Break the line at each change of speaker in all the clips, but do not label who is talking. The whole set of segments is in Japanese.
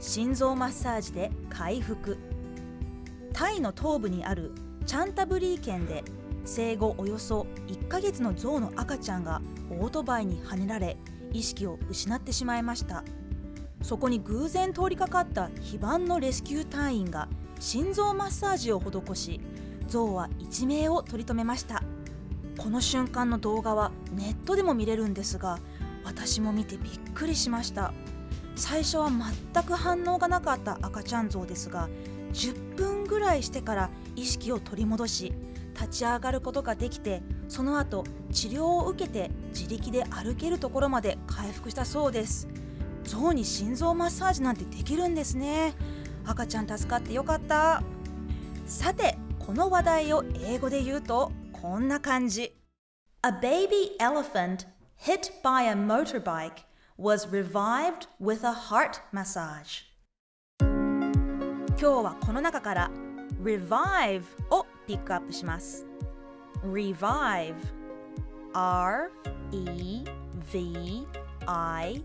心臓マッサージで回復。タイの東部にあるチャンタブリー県で生後およそ1ヶ月の象の赤ちゃんがオートバイにはねられ意識を失ってしまいました。そこに偶然通りかかった非番のレスキュー隊員が心臓マッサージを施し象は一命を取り留めました。この瞬間の動画はネットでも見れるんですが私も見てびっくりしました。最初は全く反応がなかった赤ちゃん象ですが10分ぐらいしてから意識を取り戻し立ち上がることができてその後治療を受けて自力で歩けるところまで回復したそうです。象に心臓マッサージなんてできるんですね。赤ちゃん助かってよかった。さてこの話題を英語で言うとこんな感じ。A baby elephant hit by a motorbike was revived with a heart massage 今日はこの中から revive をピックアップします revive R E V I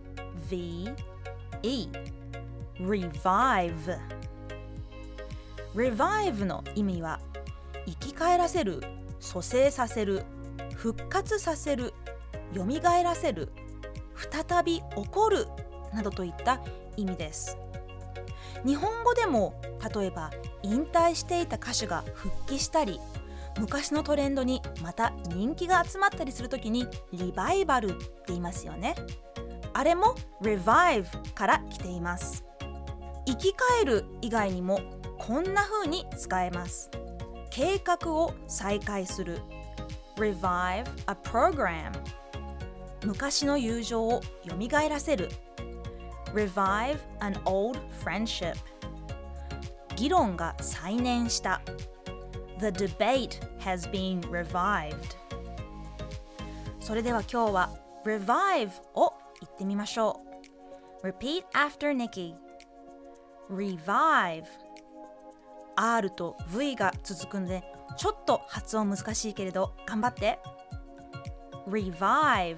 V E revive revive の意味は生き返らせる蘇生させる復活させる蘇らせる再び起こるなどといった意味です。日本語でも例えば引退していた歌手が復帰したり昔のトレンドにまた人気が集まったりするときにリバイバルって言いますよね。あれも revive から来ています。生き返る以外にもこんな風に使えます。計画を再開する。revive a program 昔の友情を蘇らせる revive an old friendship 議論が再燃した The debate has been revived それでは今日は revive を言ってみましょう Repeat after Nikki revive R と V が続くのでちょっと発音難しいけれど頑張って revive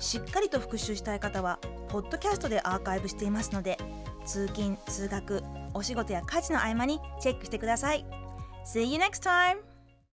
しっかりと復習したい方はポッドキャストでアーカイブしていますので通勤通学お仕事や家事の合間にチェックしてください See you next time!